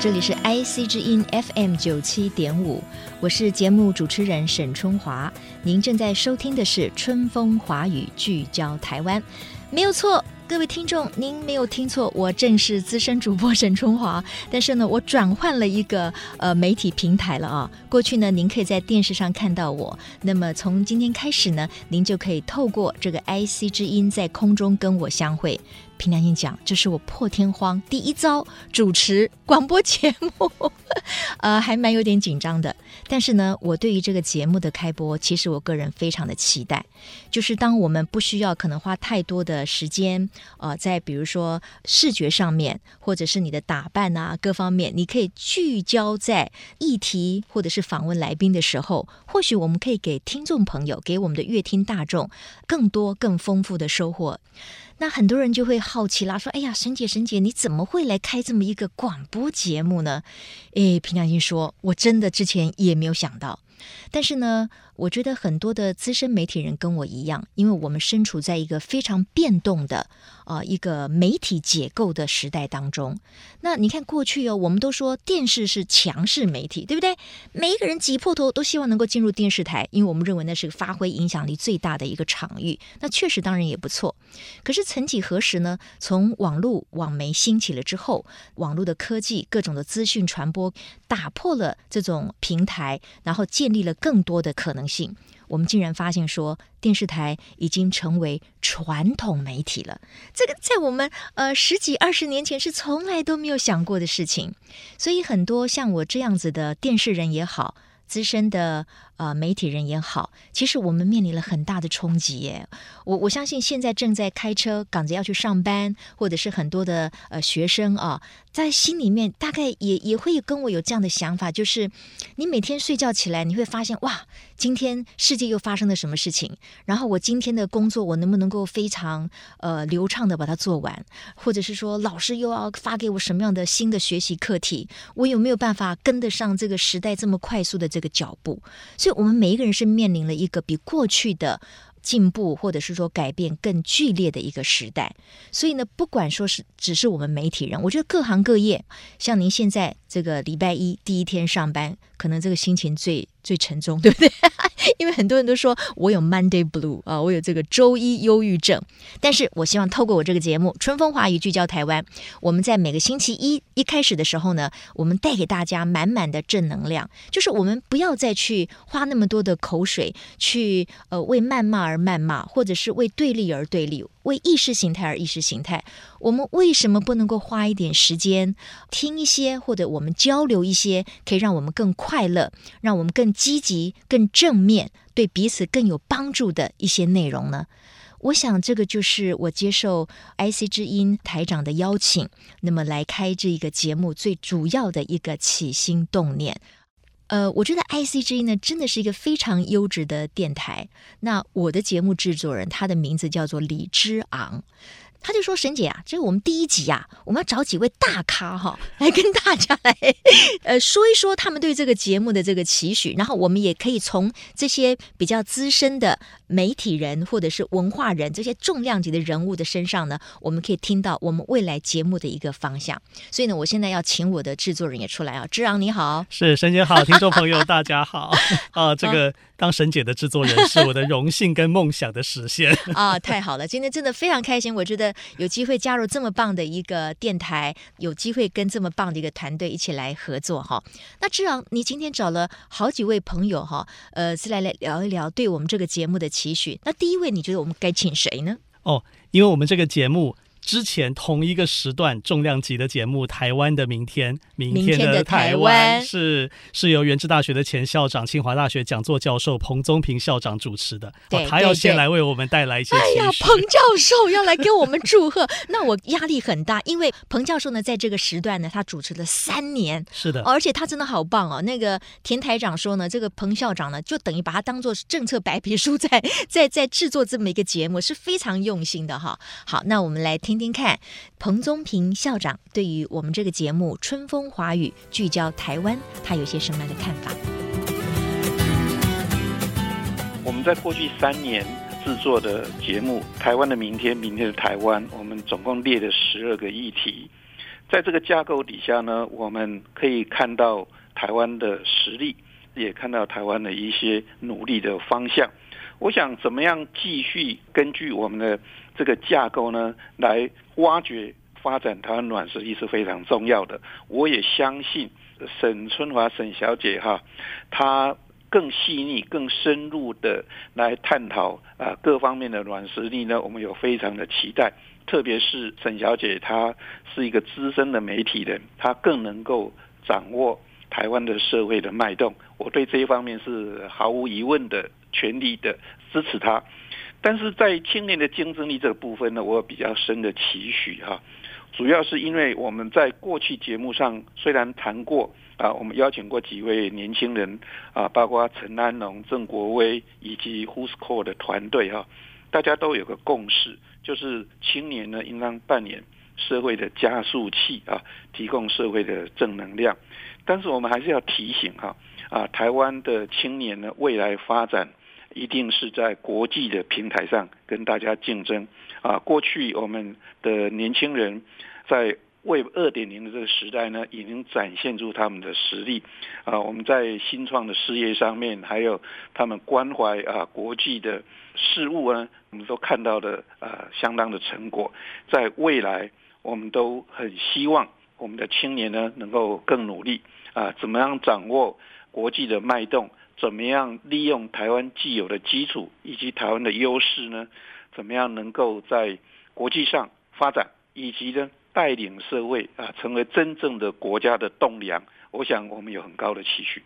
这里是 IC 之音 FM 九七点五，我是节目主持人沈春华。您正在收听的是春风华语，聚焦台湾，没有错。各位听众，您没有听错，我正是资深主播沈春华。但是呢，我转换了一个呃媒体平台了啊。过去呢，您可以在电视上看到我。那么从今天开始呢，您就可以透过这个 IC 之音在空中跟我相会。凭良心讲，这是我破天荒第一遭主持广播节目，呃，还蛮有点紧张的。但是呢，我对于这个节目的开播，其实我个人非常的期待。就是当我们不需要可能花太多的时间，呃，在比如说视觉上面，或者是你的打扮啊各方面，你可以聚焦在议题或者是访问来宾的时候，或许我们可以给听众朋友，给我们的乐听大众更多更丰富的收获。那很多人就会好奇啦，说：“哎呀，沈姐，沈姐，你怎么会来开这么一个广播节目呢？”哎，凭良心说，我真的之前也没有想到。但是呢，我觉得很多的资深媒体人跟我一样，因为我们身处在一个非常变动的啊、一个媒体结构的时代当中。那你看过去哦，我们都说电视是强势媒体，对不对？每一个人挤破头都希望能够进入电视台，因为我们认为那是发挥影响力最大的一个场域。那确实当然也不错。可是曾几何时呢？从网络网媒兴起了之后，网络的科技各种的资讯传播打破了这种平台，然后建立了更多的可能性，我们竟然发现说，电视台已经成为传统媒体了。这个在我们呃十几二十年前是从来都没有想过的事情。所以很多像我这样子的电视人也好，资深的呃媒体人也好，其实我们面临了很大的冲击耶。我我相信现在正在开车赶着要去上班，或者是很多的呃学生啊。在心里面大概也也会跟我有这样的想法，就是你每天睡觉起来，你会发现哇，今天世界又发生了什么事情？然后我今天的工作，我能不能够非常呃流畅的把它做完？或者是说，老师又要发给我什么样的新的学习课题？我有没有办法跟得上这个时代这么快速的这个脚步？所以，我们每一个人是面临了一个比过去的。进步，或者是说改变更剧烈的一个时代，所以呢，不管说是只是我们媒体人，我觉得各行各业，像您现在这个礼拜一第一天上班，可能这个心情最最沉重，对不对？因为很多人都说我有 Monday Blue 啊，我有这个周一忧郁症。但是我希望透过我这个节目《春风华语》聚焦台湾，我们在每个星期一一开始的时候呢，我们带给大家满满的正能量，就是我们不要再去花那么多的口水去呃为谩骂而谩骂，或者是为对立而对立。为意识形态而意识形态，我们为什么不能够花一点时间听一些，或者我们交流一些，可以让我们更快乐，让我们更积极、更正面，对彼此更有帮助的一些内容呢？我想这个就是我接受 IC 之音台长的邀请，那么来开这一个节目最主要的一个起心动念。呃，我觉得 IC 之音呢，真的是一个非常优质的电台。那我的节目制作人，他的名字叫做李之昂。他就说：“沈姐啊，这个我们第一集呀、啊，我们要找几位大咖哈，来跟大家来 呃说一说他们对这个节目的这个期许，然后我们也可以从这些比较资深的媒体人或者是文化人这些重量级的人物的身上呢，我们可以听到我们未来节目的一个方向。所以呢，我现在要请我的制作人也出来啊，之昂你好，是沈姐好，听众朋友大家好啊，这个。”当沈姐的制作人是我的荣幸跟梦想的实现 啊！太好了，今天真的非常开心。我觉得有机会加入这么棒的一个电台，有机会跟这么棒的一个团队一起来合作哈。那志昂，你今天找了好几位朋友哈，呃，是来来聊一聊对我们这个节目的期许。那第一位，你觉得我们该请谁呢？哦，因为我们这个节目之前同一个时段重量级的节目《台湾的明天》，明天的台湾是是由原治大学的前校长、清华大学讲座教授彭宗平校长主持的。对，他要先来为我们带来一些。哎呀，彭教授要来给我们祝贺，那我压力很大，因为彭教授呢，在这个时段呢，他主持了三年，是的，而且他真的好棒哦。那个田台长说呢，这个彭校长呢，就等于把他当做政策白皮书在，在在在制作这么一个节目，是非常用心的哈。好，那我们来听听听看。彭宗平校长对于我们这个节目《春风华语》聚焦台湾，他有些什么样的看法？我们在过去三年制作的节目《台湾的明天，明天的台湾》，我们总共列了十二个议题。在这个架构底下呢，我们可以看到台湾的实力，也看到台湾的一些努力的方向。我想怎么样继续根据我们的这个架构呢，来挖掘发展台湾软实力是非常重要的。我也相信沈春华沈小姐哈，她更细腻、更深入的来探讨啊各方面的软实力呢，我们有非常的期待。特别是沈小姐，她是一个资深的媒体人，她更能够掌握台湾的社会的脉动。我对这一方面是毫无疑问的。全力的支持他，但是在青年的竞争力这个部分呢，我有比较深的期许哈。主要是因为我们在过去节目上虽然谈过啊，我们邀请过几位年轻人啊，包括陈安龙、郑国威以及 Who's Call 的团队哈，大家都有个共识，就是青年呢应当扮演社会的加速器啊，提供社会的正能量。但是我们还是要提醒哈啊，台湾的青年呢未来发展。一定是在国际的平台上跟大家竞争啊！过去我们的年轻人在 Web 二点零的这个时代呢，已经展现出他们的实力啊！我们在新创的事业上面，还有他们关怀啊国际的事务呢，我们都看到了啊相当的成果。在未来，我们都很希望我们的青年呢能够更努力啊！怎么样掌握国际的脉动？怎么样利用台湾既有的基础以及台湾的优势呢？怎么样能够在国际上发展，以及呢带领社会啊成为真正的国家的栋梁？我想我们有很高的期许。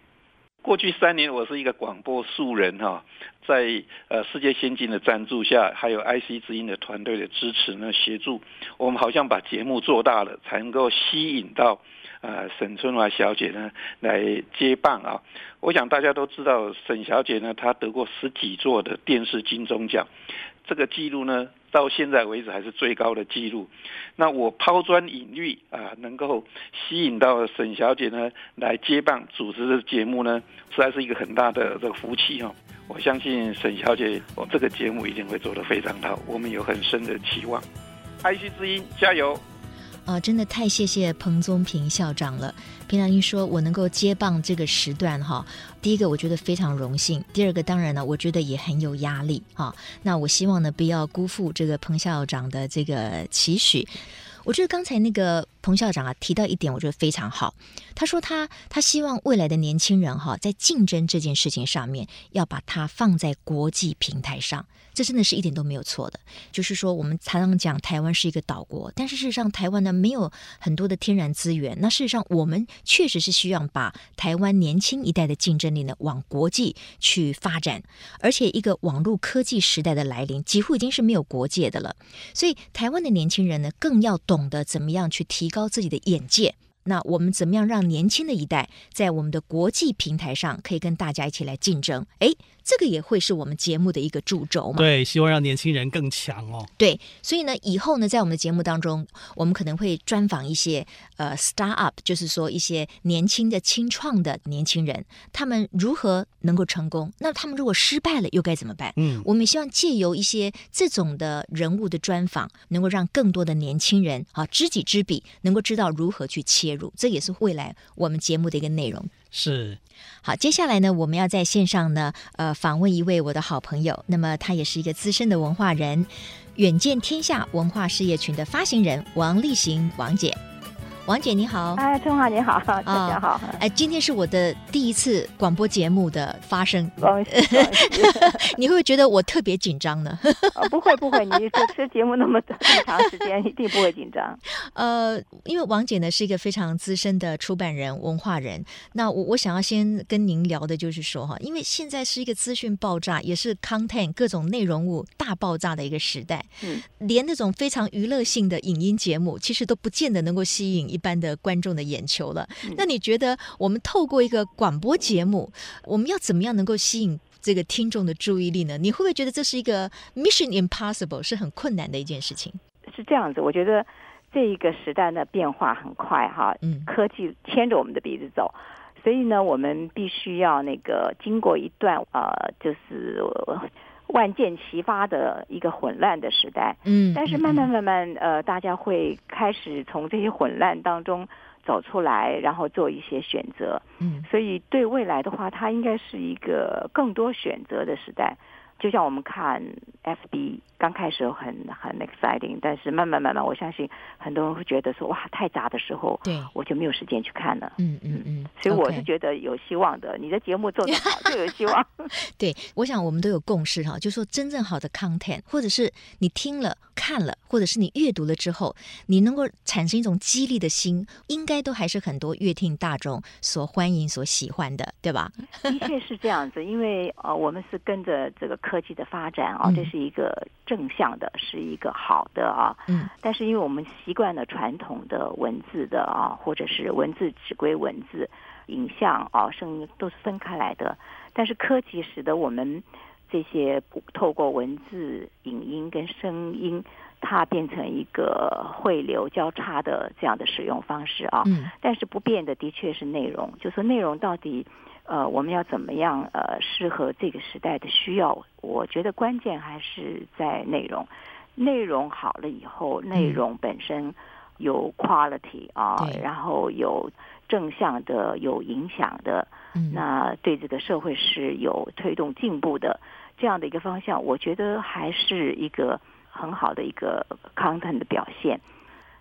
过去三年，我是一个广播素人哈，在呃世界先进的赞助下，还有 IC 之音的团队的支持呢协助，我们好像把节目做大了，才能够吸引到。呃，沈春华小姐呢来接棒啊！我想大家都知道，沈小姐呢，她得过十几座的电视金钟奖，这个记录呢，到现在为止还是最高的记录。那我抛砖引玉啊，能够吸引到沈小姐呢来接棒主持的节目呢，实在是一个很大的这个福气哈！我相信沈小姐，我这个节目一定会做得非常好，我们有很深的期望。IC 之音，加油！啊，真的太谢谢彭宗平校长了。平常您说我能够接棒这个时段哈，第一个我觉得非常荣幸，第二个当然呢，我觉得也很有压力哈。那我希望呢，不要辜负这个彭校长的这个期许。我觉得刚才那个彭校长啊提到一点，我觉得非常好。他说他他希望未来的年轻人哈，在竞争这件事情上面，要把它放在国际平台上。这真的是一点都没有错的。就是说，我们常常讲台湾是一个岛国，但是事实上，台湾呢没有很多的天然资源。那事实上，我们确实是需要把台湾年轻一代的竞争力呢往国际去发展。而且，一个网络科技时代的来临，几乎已经是没有国界的了。所以，台湾的年轻人呢，更要懂得怎么样去提高自己的眼界。那我们怎么样让年轻的一代在我们的国际平台上可以跟大家一起来竞争？哎。这个也会是我们节目的一个主轴嘛？对，希望让年轻人更强哦。对，所以呢，以后呢，在我们的节目当中，我们可能会专访一些呃，start up，就是说一些年轻的、青创的年轻人，他们如何能够成功？那他们如果失败了，又该怎么办？嗯，我们也希望借由一些这种的人物的专访，能够让更多的年轻人啊，知己知彼，能够知道如何去切入。这也是未来我们节目的一个内容。是，好，接下来呢，我们要在线上呢，呃，访问一位我的好朋友，那么他也是一个资深的文化人，远见天下文化事业群的发行人王立行王姐。王姐你好，哎，春华你好，大家好，哎，今天是我的第一次广播节目的发声，你会不会觉得我特别紧张呢？不会不会，你主持节目那么这么长时间，一定不会紧张。呃，因为王姐呢是一个非常资深的出版人、文化人，那我我想要先跟您聊的就是说哈，因为现在是一个资讯爆炸，也是 content 各种内容物大爆炸的一个时代，嗯，连那种非常娱乐性的影音节目，其实都不见得能够吸引。一般的观众的眼球了，那你觉得我们透过一个广播节目，我们要怎么样能够吸引这个听众的注意力呢？你会不会觉得这是一个 mission impossible，是很困难的一件事情？是这样子，我觉得这一个时代的变化很快哈，嗯，科技牵着我们的鼻子走，所以呢，我们必须要那个经过一段呃，就是。万箭齐发的一个混乱的时代，嗯，但是慢慢慢慢，呃，大家会开始从这些混乱当中走出来，然后做一些选择，嗯，所以对未来的话，它应该是一个更多选择的时代。就像我们看 FB 刚开始很很 exciting，但是慢慢慢慢，我相信很多人会觉得说哇太杂的时候，对，我就没有时间去看了。嗯嗯嗯，所以我是觉得有希望的。你的节目做得好 就有希望。对，我想我们都有共识哈，就是说真正好的 content，或者是你听了看了，或者是你阅读了之后，你能够产生一种激励的心，应该都还是很多乐听大众所欢迎、所喜欢的，对吧？的确是这样子，因为呃，我们是跟着这个。科技的发展啊，这是一个正向的，是一个好的啊。嗯。但是，因为我们习惯了传统的文字的啊，或者是文字只归文字，影像啊、声音都是分开来的。但是科技使得我们这些透过文字、影音跟声音，它变成一个汇流交叉的这样的使用方式啊。嗯。但是不变的，的确是内容，就是内容到底。呃，我们要怎么样呃，适合这个时代的需要？我觉得关键还是在内容。内容好了以后，内容本身有 quality 啊，对然后有正向的、有影响的，嗯、那对这个社会是有推动进步的这样的一个方向。我觉得还是一个很好的一个 content 的表现。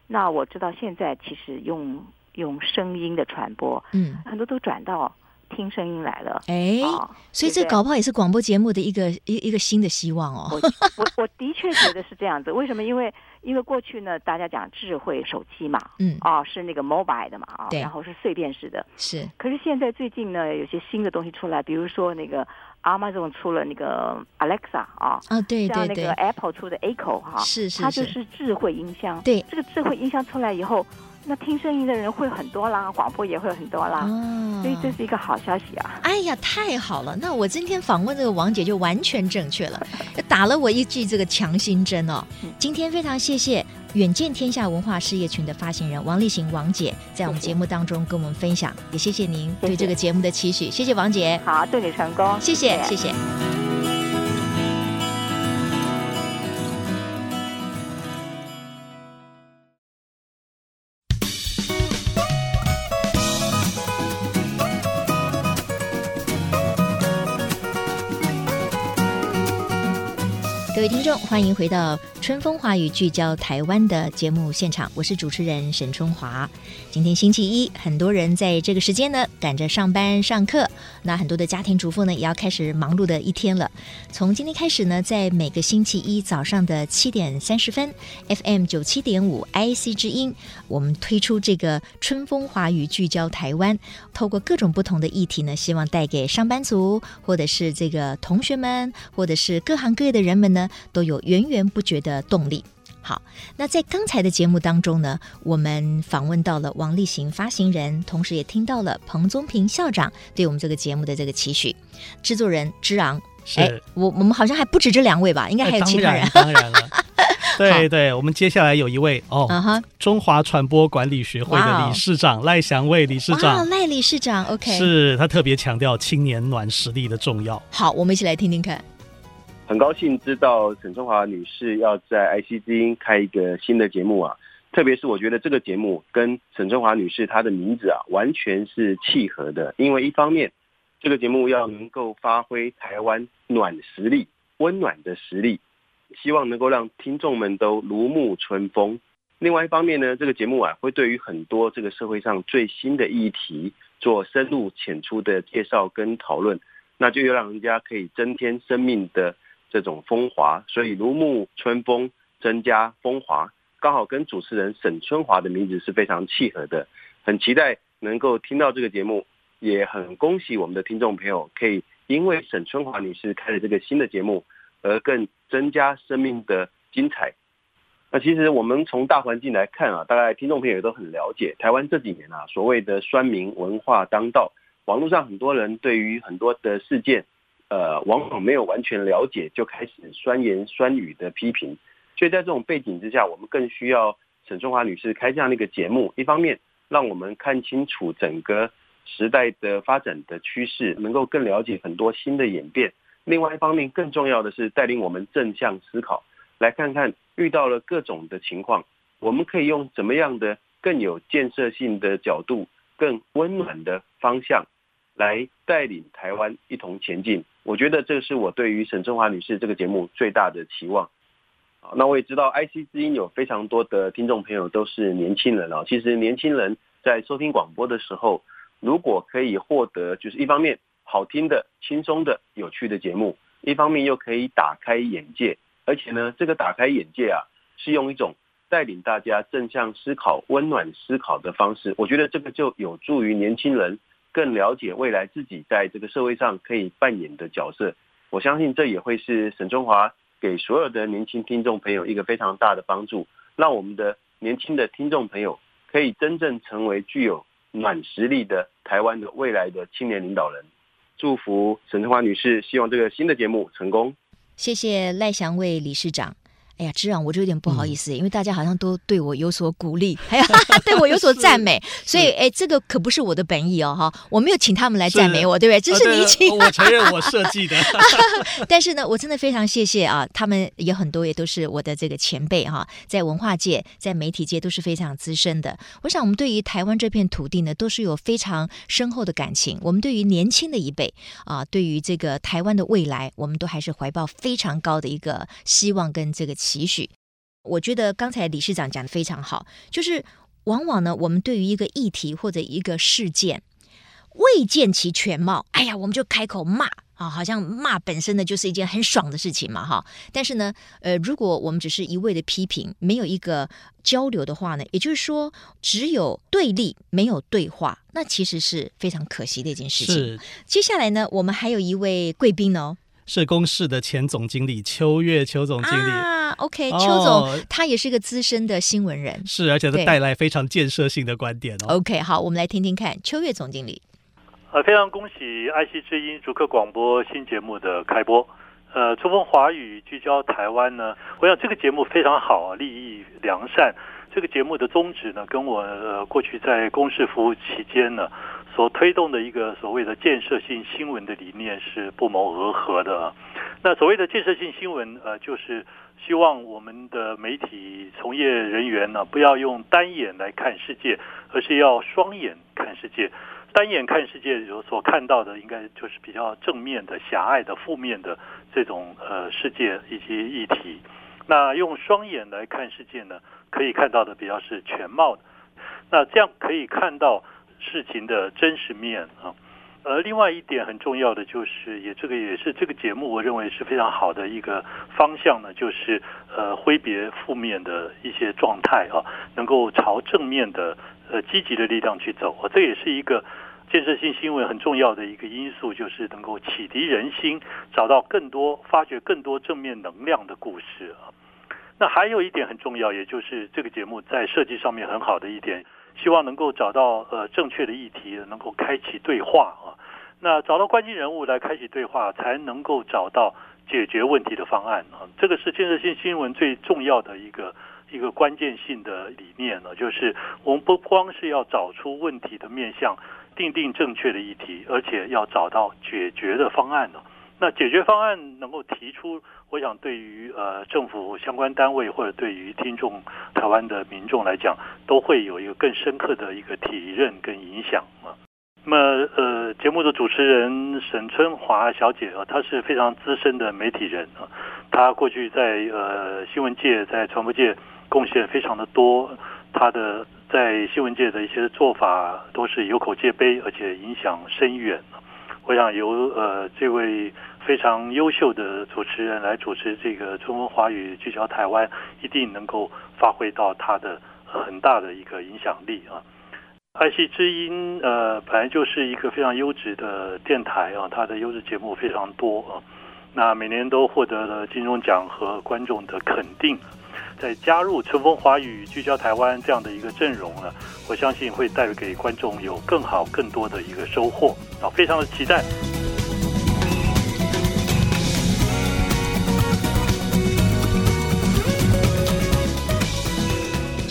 那我知道现在其实用用声音的传播，嗯，很多都转到。听声音来了，哎，哦、所以这搞不好也是广播节目的一个一一个新的希望哦。我我我的确觉得是这样子，为什么？因为因为过去呢，大家讲智慧手机嘛，嗯，哦，是那个 mobile 的嘛，啊对，然后是碎片式的，是。可是现在最近呢，有些新的东西出来，比如说那个 Amazon 出了那个 Alexa 啊，啊，对对对，像那个 Apple 出的 Echo 哈，是是，它就是智慧音箱。对，这个智慧音箱出来以后。那听声音的人会很多啦，广播也会很多啦，哦、所以这是一个好消息啊！哎呀，太好了！那我今天访问这个王姐就完全正确了，打了我一剂这个强心针哦。今天非常谢谢远见天下文化事业群的发行人王立行王姐在我们节目当中跟我们分享，也谢谢您对这个节目的期许，谢谢，谢谢王姐。好，祝你成功，谢谢，谢谢。谢谢各位听众，欢迎回到《春风华语》聚焦台湾的节目现场，我是主持人沈春华。今天星期一，很多人在这个时间呢赶着上班上课，那很多的家庭主妇呢也要开始忙碌的一天了。从今天开始呢，在每个星期一早上的七点三十分，FM 九七点五 IC 之音，我们推出这个《春风华语》聚焦台湾，透过各种不同的议题呢，希望带给上班族，或者是这个同学们，或者是各行各业的人们呢。都有源源不绝的动力。好，那在刚才的节目当中呢，我们访问到了王力行发行人，同时也听到了彭宗平校长对我们这个节目的这个期许。制作人之昂，是哎，我我们好像还不止这两位吧？应该还有其他人。当然，了，对对，我们接下来有一位哦，uh huh、中华传播管理学会的理事长赖祥卫理事长，赖理事长，OK，是他特别强调青年暖实力的重要。好，我们一起来听听看。很高兴知道沈春华女士要在 IC 之音开一个新的节目啊，特别是我觉得这个节目跟沈春华女士她的名字啊完全是契合的，因为一方面这个节目要能够发挥台湾暖实力、温暖的实力，希望能够让听众们都如沐春风。另外一方面呢，这个节目啊会对于很多这个社会上最新的议题做深入浅出的介绍跟讨论，那就又让人家可以增添生命的这种风华，所以如沐春风，增加风华，刚好跟主持人沈春华的名字是非常契合的，很期待能够听到这个节目，也很恭喜我们的听众朋友可以因为沈春华女士开了这个新的节目而更增加生命的精彩。那其实我们从大环境来看啊，大概听众朋友也都很了解，台湾这几年啊，所谓的酸民文化当道，网络上很多人对于很多的事件，呃，往往没有完全了解，就开始酸言酸语的批评。所以在这种背景之下，我们更需要沈春华女士开这样的一个节目，一方面让我们看清楚整个时代的发展的趋势，能够更了解很多新的演变；另外一方面，更重要的是带领我们正向思考，来看看。遇到了各种的情况，我们可以用怎么样的更有建设性的角度、更温暖的方向来带领台湾一同前进。我觉得这是我对于沈春华女士这个节目最大的期望。那我也知道 IC 之音有非常多的听众朋友都是年轻人啊。其实年轻人在收听广播的时候，如果可以获得就是一方面好听的、轻松的、有趣的节目，一方面又可以打开眼界。而且呢，这个打开眼界啊，是用一种带领大家正向思考、温暖思考的方式。我觉得这个就有助于年轻人更了解未来自己在这个社会上可以扮演的角色。我相信这也会是沈春华给所有的年轻听众朋友一个非常大的帮助，让我们的年轻的听众朋友可以真正成为具有软实力的台湾的未来的青年领导人。祝福沈春华女士，希望这个新的节目成功。谢谢赖祥伟理事长。哎呀，这样我就有点不好意思，嗯、因为大家好像都对我有所鼓励，还有 对我有所赞美，所以哎，这个可不是我的本意哦，哈，我没有请他们来赞美我，对不对？这是你请，我承认我设计的。但是呢，我真的非常谢谢啊，他们也很多也都是我的这个前辈哈，在文化界、在媒体界都是非常资深的。我想，我们对于台湾这片土地呢，都是有非常深厚的感情。我们对于年轻的一辈啊，对于这个台湾的未来，我们都还是怀抱非常高的一个希望跟这个。期许，我觉得刚才理事长讲的非常好，就是往往呢，我们对于一个议题或者一个事件未见其全貌，哎呀，我们就开口骂啊，好像骂本身呢就是一件很爽的事情嘛，哈。但是呢，呃，如果我们只是一味的批评，没有一个交流的话呢，也就是说，只有对立，没有对话，那其实是非常可惜的一件事情。接下来呢，我们还有一位贵宾哦。社工室的前总经理邱月邱总经理啊，OK，邱总、哦、他也是个资深的新闻人，是，而且他带来非常建设性的观点哦。OK，好，我们来听听看邱月总经理。呃，非常恭喜爱惜之音逐客广播新节目的开播。呃，春风华语聚焦台湾呢，我想这个节目非常好啊，立意良善。这个节目的宗旨呢，跟我、呃、过去在公事服务期间呢。所推动的一个所谓的建设性新闻的理念是不谋而合的。那所谓的建设性新闻，呃，就是希望我们的媒体从业人员呢，不要用单眼来看世界，而是要双眼看世界。单眼看世界，有所看到的应该就是比较正面的、狭隘的、负面的这种呃世界以及议题。那用双眼来看世界呢，可以看到的比较是全貌的。那这样可以看到。事情的真实面啊，呃，另外一点很重要的就是，也这个也是这个节目我认为是非常好的一个方向呢，就是呃挥别负面的一些状态啊，能够朝正面的呃积极的力量去走啊，这也是一个建设性新闻很重要的一个因素，就是能够启迪人心，找到更多发掘更多正面能量的故事啊。那还有一点很重要，也就是这个节目在设计上面很好的一点。希望能够找到呃正确的议题，能够开启对话啊。那找到关键人物来开启对话，才能够找到解决问题的方案啊。这个是建设性新闻最重要的一个一个关键性的理念呢，就是我们不光是要找出问题的面向，定定正确的议题，而且要找到解决的方案呢。那解决方案能够提出，我想对于呃政府相关单位或者对于听众台湾的民众来讲，都会有一个更深刻的一个体认跟影响啊。那么呃节目的主持人沈春华小姐啊，她是非常资深的媒体人啊，她过去在呃新闻界、在传播界贡献非常的多，她的在新闻界的一些做法都是有口皆碑，而且影响深远。我想由呃这位非常优秀的主持人来主持这个春风华语聚焦台湾，一定能够发挥到他的很大的一个影响力啊。爱惜之音呃本来就是一个非常优质的电台啊，它的优质节目非常多啊，那每年都获得了金钟奖和观众的肯定。在加入春风华语聚焦台湾这样的一个阵容呢，我相信会带给观众有更好、更多的一个收获啊，非常的期待。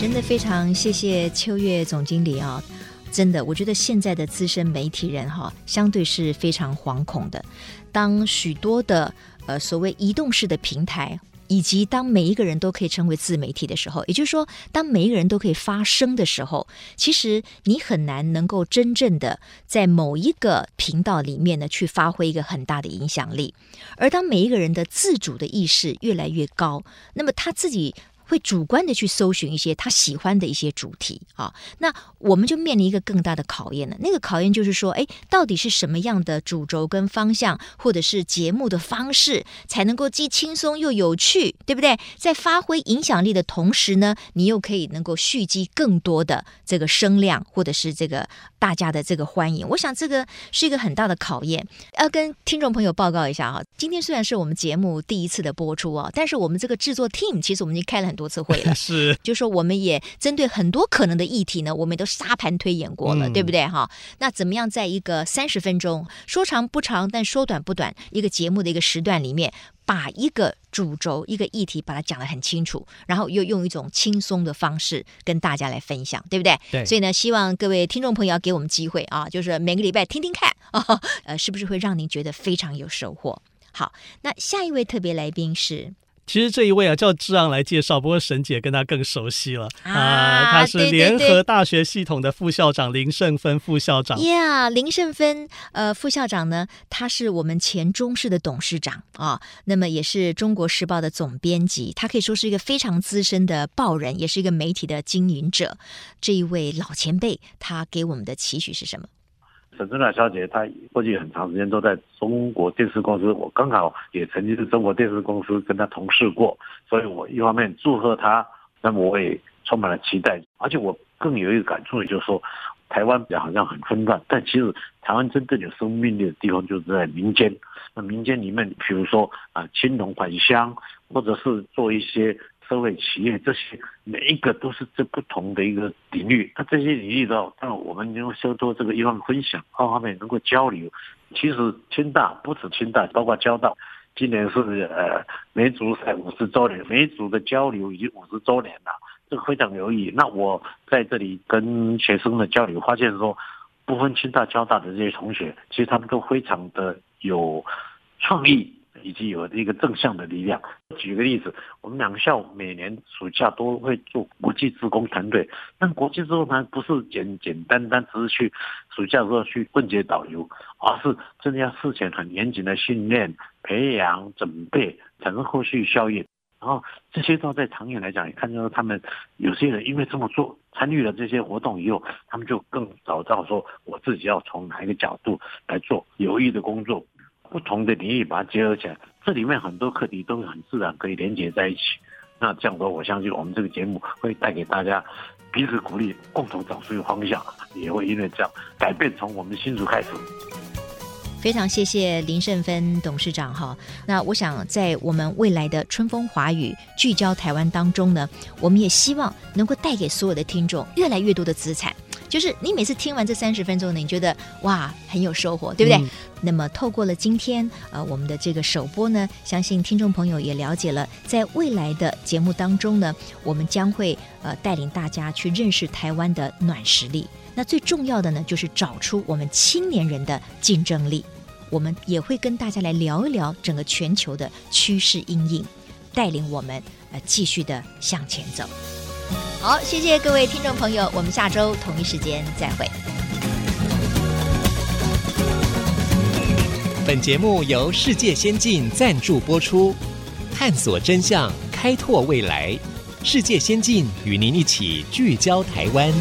真的非常谢谢秋月总经理啊！真的，我觉得现在的资深媒体人哈，相对是非常惶恐的。当许多的呃所谓移动式的平台。以及当每一个人都可以成为自媒体的时候，也就是说，当每一个人都可以发声的时候，其实你很难能够真正的在某一个频道里面呢去发挥一个很大的影响力。而当每一个人的自主的意识越来越高，那么他自己。会主观的去搜寻一些他喜欢的一些主题啊，那我们就面临一个更大的考验了。那个考验就是说，哎，到底是什么样的主轴跟方向，或者是节目的方式，才能够既轻松又有趣，对不对？在发挥影响力的同时呢，你又可以能够蓄积更多的这个声量，或者是这个大家的这个欢迎。我想这个是一个很大的考验。要跟听众朋友报告一下哈，今天虽然是我们节目第一次的播出啊，但是我们这个制作 team 其实我们已经开了很多次会了，是，就是说我们也针对很多可能的议题呢，我们都沙盘推演过了，嗯、对不对哈？那怎么样在一个三十分钟说长不长，但说短不短一个节目的一个时段里面，把一个主轴、一个议题把它讲得很清楚，然后又用一种轻松的方式跟大家来分享，对不对？对。所以呢，希望各位听众朋友要给我们机会啊，就是每个礼拜听听看啊，呃，是不是会让您觉得非常有收获？好，那下一位特别来宾是。其实这一位啊，叫志昂来介绍，不过沈姐跟他更熟悉了啊，啊。他是联合大学系统的副校长林胜芬副校长。呀，yeah, 林胜芬呃副校长呢，他是我们前中视的董事长啊，那么也是中国时报的总编辑，他可以说是一个非常资深的报人，也是一个媒体的经营者。这一位老前辈，他给我们的期许是什么？沈春兰小姐，她过去很长时间都在中国电视公司，我刚好也曾经是中国电视公司跟她同事过，所以我一方面祝贺她，那么我也充满了期待，而且我更有一个感触，就是说，台湾好像很纷乱，但其实台湾真正有生命力的地方就是在民间。那民间里面，比如说啊，青铜返乡，或者是做一些。社会企业这些每一个都是这不同的一个领域，那这些领域的话，那我们能够修多这个一方面分享，二方面能够交流。其实清大不止清大，包括交大，今年是呃梅竹赛五十周年，梅竹的交流已经五十周年了，这个非常有意义。那我在这里跟学生的交流，发现说，不分清大、交大的这些同学，其实他们都非常的有创意。以及有一个正向的力量。举个例子，我们两校每年暑假都会做国际志工团队，但国际志工团不是简简单单只是去暑假的时候去混接导游，而是真的要事前很严谨的训练、培养、准备，产生后续效应。然后这些都在长远来讲，也看到他们有些人因为这么做，参与了这些活动以后，他们就更找到说，我自己要从哪一个角度来做有益的工作。不同的领域把它结合起来，这里面很多课题都很自然可以连接在一起。那这样说，我相信我们这个节目会带给大家彼此鼓励，共同找出一个方向，也会因为这样改变从我们新竹开始。非常谢谢林胜芬董事长哈。那我想在我们未来的春风华语聚焦台湾当中呢，我们也希望能够带给所有的听众越来越多的资产。就是你每次听完这三十分钟呢，你觉得哇很有收获，对不对？嗯、那么透过了今天呃我们的这个首播呢，相信听众朋友也了解了，在未来的节目当中呢，我们将会呃带领大家去认识台湾的暖实力。那最重要的呢，就是找出我们青年人的竞争力。我们也会跟大家来聊一聊整个全球的趋势阴影，带领我们呃继续的向前走。好，谢谢各位听众朋友，我们下周同一时间再会。本节目由世界先进赞助播出，探索真相，开拓未来。世界先进与您一起聚焦台湾。